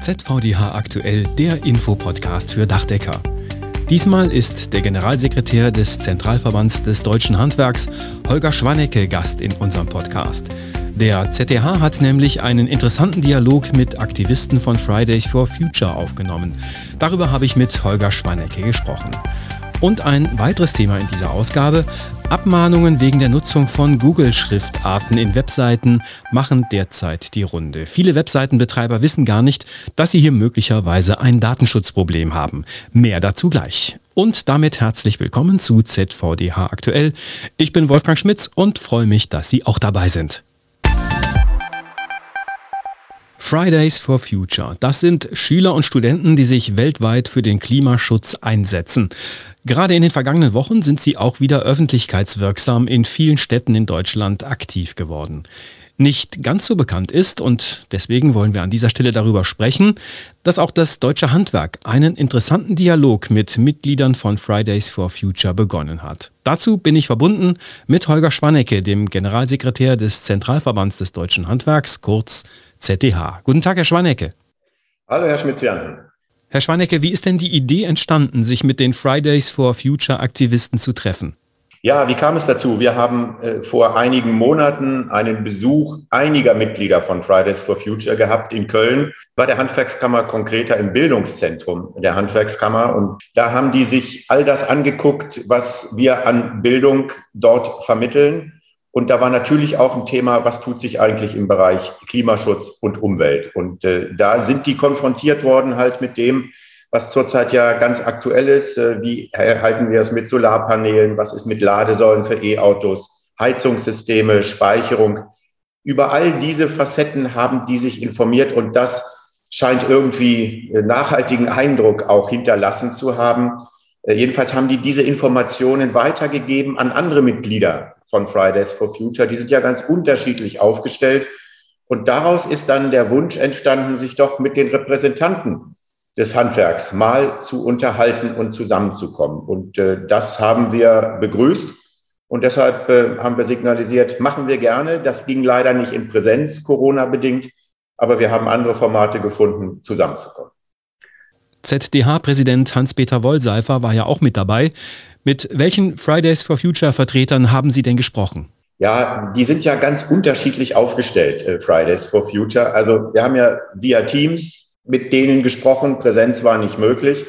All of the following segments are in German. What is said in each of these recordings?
ZVDH aktuell, der Infopodcast für Dachdecker. Diesmal ist der Generalsekretär des Zentralverbands des deutschen Handwerks, Holger Schwannecke, Gast in unserem Podcast. Der ZDH hat nämlich einen interessanten Dialog mit Aktivisten von Fridays for Future aufgenommen. Darüber habe ich mit Holger Schwannecke gesprochen. Und ein weiteres Thema in dieser Ausgabe. Abmahnungen wegen der Nutzung von Google-Schriftarten in Webseiten machen derzeit die Runde. Viele Webseitenbetreiber wissen gar nicht, dass sie hier möglicherweise ein Datenschutzproblem haben. Mehr dazu gleich. Und damit herzlich willkommen zu ZVDH aktuell. Ich bin Wolfgang Schmitz und freue mich, dass Sie auch dabei sind. Fridays for Future. Das sind Schüler und Studenten, die sich weltweit für den Klimaschutz einsetzen. Gerade in den vergangenen Wochen sind sie auch wieder öffentlichkeitswirksam in vielen Städten in Deutschland aktiv geworden. Nicht ganz so bekannt ist, und deswegen wollen wir an dieser Stelle darüber sprechen, dass auch das deutsche Handwerk einen interessanten Dialog mit Mitgliedern von Fridays for Future begonnen hat. Dazu bin ich verbunden mit Holger Schwannecke, dem Generalsekretär des Zentralverbands des deutschen Handwerks, kurz ZDH. Guten Tag, Herr Schwannecke. Hallo, Herr Schmitzian. Herr Schwannecke, wie ist denn die Idee entstanden, sich mit den Fridays for Future Aktivisten zu treffen? Ja, wie kam es dazu? Wir haben äh, vor einigen Monaten einen Besuch einiger Mitglieder von Fridays for Future gehabt in Köln, bei der Handwerkskammer, konkreter im Bildungszentrum der Handwerkskammer. Und da haben die sich all das angeguckt, was wir an Bildung dort vermitteln und da war natürlich auch ein Thema, was tut sich eigentlich im Bereich Klimaschutz und Umwelt. Und äh, da sind die konfrontiert worden halt mit dem, was zurzeit ja ganz aktuell ist. Äh, wie halten wir es mit Solarpanelen? Was ist mit Ladesäulen für E-Autos? Heizungssysteme, Speicherung. Über all diese Facetten haben die sich informiert und das scheint irgendwie äh, nachhaltigen Eindruck auch hinterlassen zu haben. Äh, jedenfalls haben die diese Informationen weitergegeben an andere Mitglieder von Fridays for Future. Die sind ja ganz unterschiedlich aufgestellt. Und daraus ist dann der Wunsch entstanden, sich doch mit den Repräsentanten des Handwerks mal zu unterhalten und zusammenzukommen. Und äh, das haben wir begrüßt. Und deshalb äh, haben wir signalisiert, machen wir gerne. Das ging leider nicht in Präsenz, Corona bedingt. Aber wir haben andere Formate gefunden, zusammenzukommen. ZDH-Präsident Hans-Peter Wollseifer war ja auch mit dabei. Mit welchen Fridays for Future Vertretern haben Sie denn gesprochen? Ja, die sind ja ganz unterschiedlich aufgestellt, äh, Fridays for Future. Also wir haben ja via Teams mit denen gesprochen, Präsenz war nicht möglich.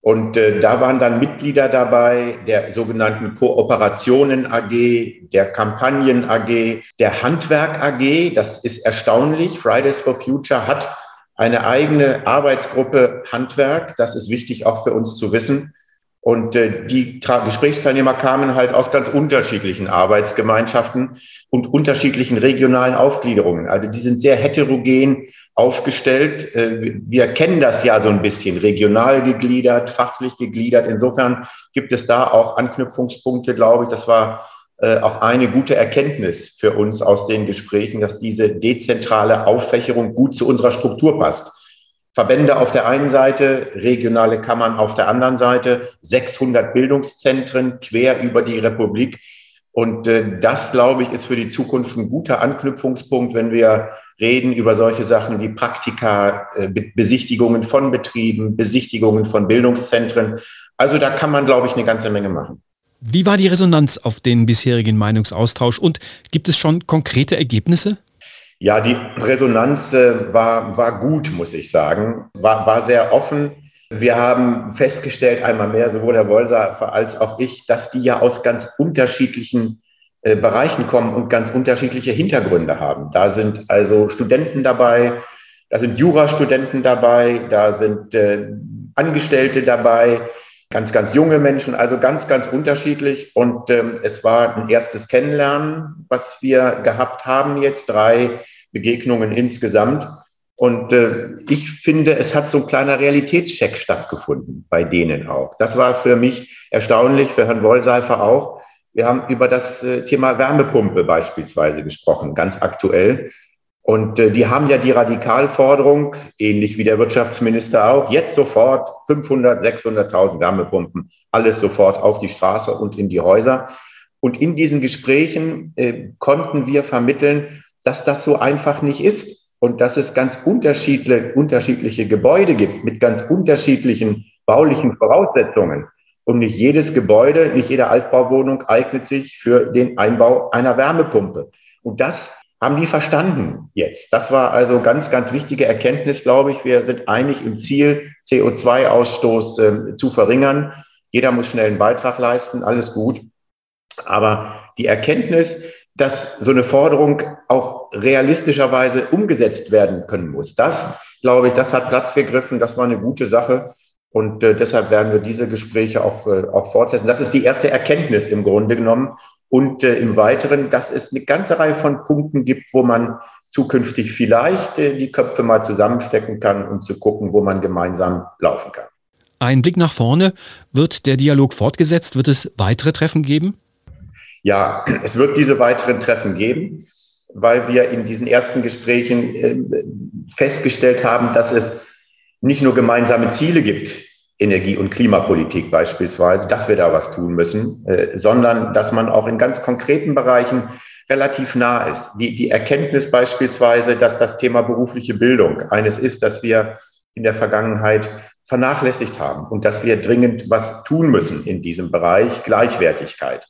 Und äh, da waren dann Mitglieder dabei der sogenannten Kooperationen AG, der Kampagnen AG, der Handwerk AG. Das ist erstaunlich. Fridays for Future hat eine eigene Arbeitsgruppe Handwerk. Das ist wichtig auch für uns zu wissen. Und äh, die Tra Gesprächsteilnehmer kamen halt aus ganz unterschiedlichen Arbeitsgemeinschaften und unterschiedlichen regionalen Aufgliederungen. Also die sind sehr heterogen aufgestellt. Äh, wir kennen das ja so ein bisschen, regional gegliedert, fachlich gegliedert. Insofern gibt es da auch Anknüpfungspunkte, glaube ich. Das war äh, auch eine gute Erkenntnis für uns aus den Gesprächen, dass diese dezentrale Auffächerung gut zu unserer Struktur passt. Verbände auf der einen Seite, regionale Kammern auf der anderen Seite, 600 Bildungszentren quer über die Republik. Und äh, das, glaube ich, ist für die Zukunft ein guter Anknüpfungspunkt, wenn wir reden über solche Sachen wie Praktika, äh, Besichtigungen von Betrieben, Besichtigungen von Bildungszentren. Also da kann man, glaube ich, eine ganze Menge machen. Wie war die Resonanz auf den bisherigen Meinungsaustausch und gibt es schon konkrete Ergebnisse? Ja, die Resonanz äh, war, war gut, muss ich sagen, war, war sehr offen. Wir haben festgestellt, einmal mehr, sowohl Herr Wolser als auch ich, dass die ja aus ganz unterschiedlichen äh, Bereichen kommen und ganz unterschiedliche Hintergründe haben. Da sind also Studenten dabei, da sind Jurastudenten dabei, da sind äh, Angestellte dabei, ganz, ganz junge Menschen, also ganz, ganz unterschiedlich. Und ähm, es war ein erstes Kennenlernen, was wir gehabt haben jetzt, drei Begegnungen insgesamt. Und äh, ich finde, es hat so ein kleiner Realitätscheck stattgefunden bei denen auch. Das war für mich erstaunlich, für Herrn Wollseifer auch. Wir haben über das äh, Thema Wärmepumpe beispielsweise gesprochen, ganz aktuell. Und äh, die haben ja die Radikalforderung, ähnlich wie der Wirtschaftsminister auch, jetzt sofort 500, 600.000 Wärmepumpen, alles sofort auf die Straße und in die Häuser. Und in diesen Gesprächen äh, konnten wir vermitteln, dass das so einfach nicht ist. und dass es ganz unterschiedliche, unterschiedliche Gebäude gibt mit ganz unterschiedlichen baulichen Voraussetzungen. Und nicht jedes Gebäude, nicht jede Altbauwohnung eignet sich für den Einbau einer Wärmepumpe. Und das haben die verstanden jetzt. Das war also ganz, ganz wichtige Erkenntnis, glaube ich. Wir sind einig im Ziel, CO2-Ausstoß äh, zu verringern. Jeder muss schnell einen Beitrag leisten, alles gut. Aber die Erkenntnis, dass so eine Forderung auch realistischerweise umgesetzt werden können muss, das, glaube ich, das hat Platz gegriffen. Das war eine gute Sache. Und äh, deshalb werden wir diese Gespräche auch, äh, auch fortsetzen. Das ist die erste Erkenntnis im Grunde genommen. Und äh, im Weiteren, dass es eine ganze Reihe von Punkten gibt, wo man zukünftig vielleicht äh, die Köpfe mal zusammenstecken kann und zu gucken, wo man gemeinsam laufen kann. Ein Blick nach vorne. Wird der Dialog fortgesetzt? Wird es weitere Treffen geben? Ja, es wird diese weiteren Treffen geben, weil wir in diesen ersten Gesprächen äh, festgestellt haben, dass es nicht nur gemeinsame Ziele gibt, Energie- und Klimapolitik beispielsweise, dass wir da was tun müssen, äh, sondern dass man auch in ganz konkreten Bereichen relativ nah ist. Die, die Erkenntnis beispielsweise, dass das Thema berufliche Bildung eines ist, das wir in der Vergangenheit vernachlässigt haben und dass wir dringend was tun müssen in diesem Bereich Gleichwertigkeit.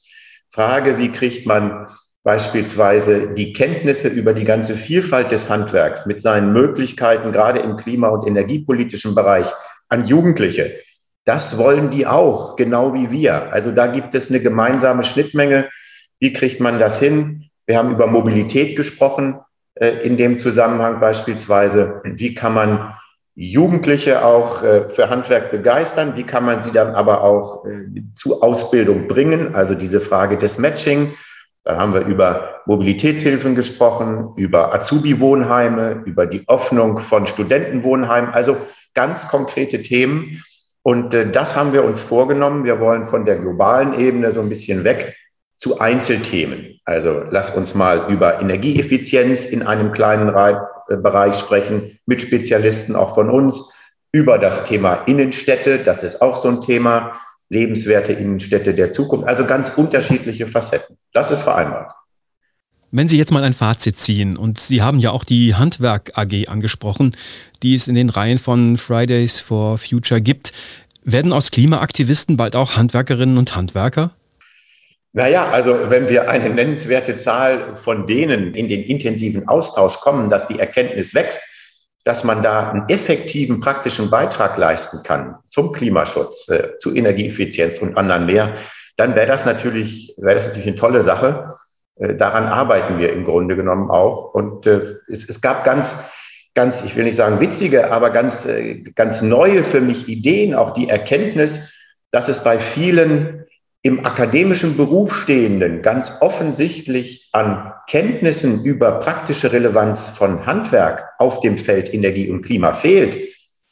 Frage, wie kriegt man beispielsweise die Kenntnisse über die ganze Vielfalt des Handwerks mit seinen Möglichkeiten, gerade im klima- und energiepolitischen Bereich, an Jugendliche. Das wollen die auch, genau wie wir. Also da gibt es eine gemeinsame Schnittmenge. Wie kriegt man das hin? Wir haben über Mobilität gesprochen äh, in dem Zusammenhang beispielsweise. Wie kann man Jugendliche auch äh, für Handwerk begeistern? Wie kann man sie dann aber auch äh, zu Ausbildung bringen? Also diese Frage des Matching. Dann haben wir über Mobilitätshilfen gesprochen, über Azubi-Wohnheime, über die Öffnung von Studentenwohnheimen. Also ganz konkrete Themen. Und äh, das haben wir uns vorgenommen. Wir wollen von der globalen Ebene so ein bisschen weg zu Einzelthemen. Also lass uns mal über Energieeffizienz in einem kleinen äh, Bereich sprechen, mit Spezialisten auch von uns, über das Thema Innenstädte, das ist auch so ein Thema, lebenswerte Innenstädte der Zukunft, also ganz unterschiedliche Facetten. Das ist vereinbart. Wenn Sie jetzt mal ein Fazit ziehen, und Sie haben ja auch die Handwerk AG angesprochen, die es in den Reihen von Fridays for Future gibt, werden aus Klimaaktivisten bald auch Handwerkerinnen und Handwerker? Naja, also wenn wir eine nennenswerte Zahl von denen in den intensiven Austausch kommen, dass die Erkenntnis wächst, dass man da einen effektiven praktischen Beitrag leisten kann zum Klimaschutz, äh, zu Energieeffizienz und anderen mehr, dann wäre das natürlich, wäre das natürlich eine tolle Sache. Äh, daran arbeiten wir im Grunde genommen auch. Und äh, es, es gab ganz, ganz, ich will nicht sagen witzige, aber ganz, äh, ganz neue für mich Ideen, auch die Erkenntnis, dass es bei vielen im akademischen Beruf stehenden ganz offensichtlich an Kenntnissen über praktische Relevanz von Handwerk auf dem Feld Energie und Klima fehlt.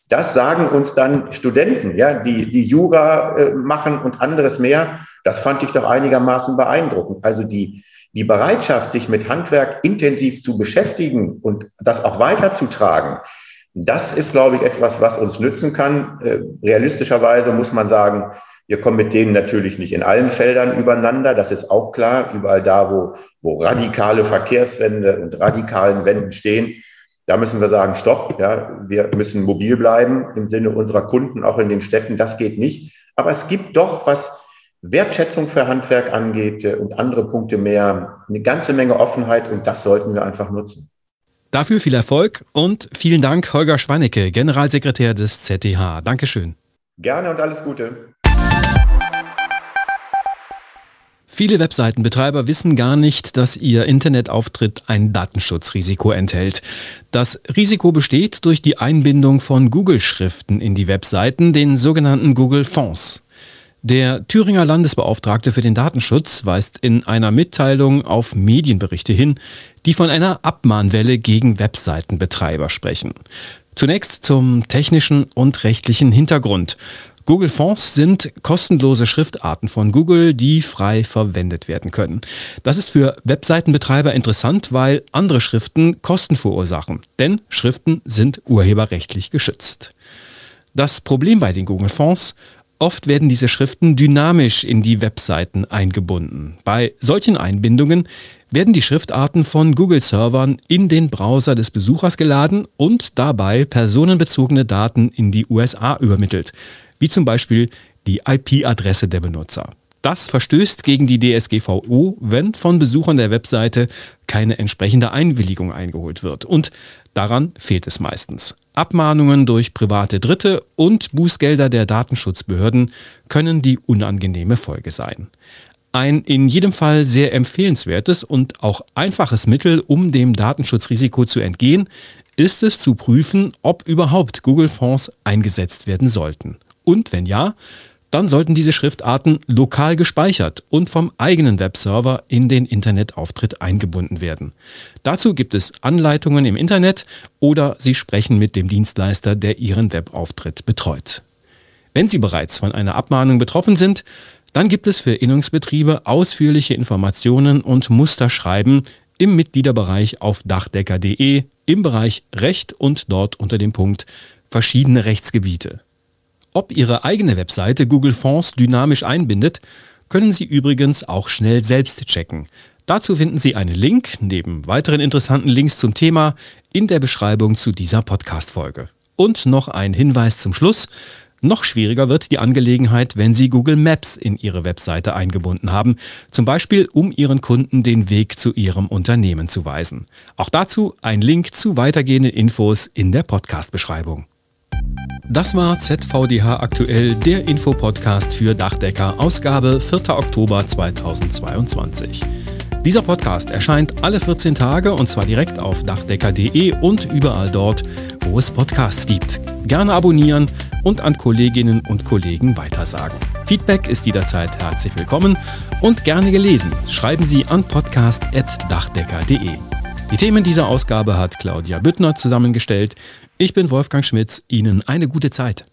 Das sagen uns dann Studenten, ja, die, die Jura machen und anderes mehr. Das fand ich doch einigermaßen beeindruckend. Also die, die Bereitschaft, sich mit Handwerk intensiv zu beschäftigen und das auch weiterzutragen, das ist, glaube ich, etwas, was uns nützen kann. Äh, realistischerweise muss man sagen, wir kommen mit denen natürlich nicht in allen Feldern übereinander. Das ist auch klar. Überall da, wo, wo radikale Verkehrswende und radikalen Wänden stehen, da müssen wir sagen, stopp. Ja, wir müssen mobil bleiben im Sinne unserer Kunden, auch in den Städten. Das geht nicht. Aber es gibt doch, was Wertschätzung für Handwerk angeht äh, und andere Punkte mehr, eine ganze Menge Offenheit und das sollten wir einfach nutzen. Dafür viel Erfolg und vielen Dank, Holger Schwannecke, Generalsekretär des ZDH. Dankeschön. Gerne und alles Gute. Viele Webseitenbetreiber wissen gar nicht, dass ihr Internetauftritt ein Datenschutzrisiko enthält. Das Risiko besteht durch die Einbindung von Google-Schriften in die Webseiten, den sogenannten Google-Fonds. Der Thüringer Landesbeauftragte für den Datenschutz weist in einer Mitteilung auf Medienberichte hin, die von einer Abmahnwelle gegen Webseitenbetreiber sprechen. Zunächst zum technischen und rechtlichen Hintergrund. Google Fonts sind kostenlose Schriftarten von Google, die frei verwendet werden können. Das ist für Webseitenbetreiber interessant, weil andere Schriften Kosten verursachen, denn Schriften sind urheberrechtlich geschützt. Das Problem bei den Google Fonts Oft werden diese Schriften dynamisch in die Webseiten eingebunden. Bei solchen Einbindungen werden die Schriftarten von Google-Servern in den Browser des Besuchers geladen und dabei personenbezogene Daten in die USA übermittelt, wie zum Beispiel die IP-Adresse der Benutzer. Das verstößt gegen die DSGVO, wenn von Besuchern der Webseite keine entsprechende Einwilligung eingeholt wird. Und daran fehlt es meistens. Abmahnungen durch private Dritte und Bußgelder der Datenschutzbehörden können die unangenehme Folge sein. Ein in jedem Fall sehr empfehlenswertes und auch einfaches Mittel, um dem Datenschutzrisiko zu entgehen, ist es zu prüfen, ob überhaupt Google-Fonds eingesetzt werden sollten. Und wenn ja, dann sollten diese Schriftarten lokal gespeichert und vom eigenen Webserver in den Internetauftritt eingebunden werden. Dazu gibt es Anleitungen im Internet oder Sie sprechen mit dem Dienstleister, der Ihren Webauftritt betreut. Wenn Sie bereits von einer Abmahnung betroffen sind, dann gibt es für Innungsbetriebe ausführliche Informationen und Musterschreiben im Mitgliederbereich auf dachdecker.de im Bereich Recht und dort unter dem Punkt verschiedene Rechtsgebiete. Ob Ihre eigene Webseite Google Fonds dynamisch einbindet, können Sie übrigens auch schnell selbst checken. Dazu finden Sie einen Link neben weiteren interessanten Links zum Thema in der Beschreibung zu dieser Podcast-Folge. Und noch ein Hinweis zum Schluss. Noch schwieriger wird die Angelegenheit, wenn Sie Google Maps in Ihre Webseite eingebunden haben, zum Beispiel um Ihren Kunden den Weg zu Ihrem Unternehmen zu weisen. Auch dazu ein Link zu weitergehenden Infos in der Podcast-Beschreibung. Das war ZVDH aktuell, der Infopodcast für Dachdecker, Ausgabe 4. Oktober 2022. Dieser Podcast erscheint alle 14 Tage und zwar direkt auf dachdecker.de und überall dort, wo es Podcasts gibt. Gerne abonnieren und an Kolleginnen und Kollegen weitersagen. Feedback ist jederzeit herzlich willkommen und gerne gelesen. Schreiben Sie an podcast.dachdecker.de. Die Themen dieser Ausgabe hat Claudia Büttner zusammengestellt. Ich bin Wolfgang Schmitz. Ihnen eine gute Zeit.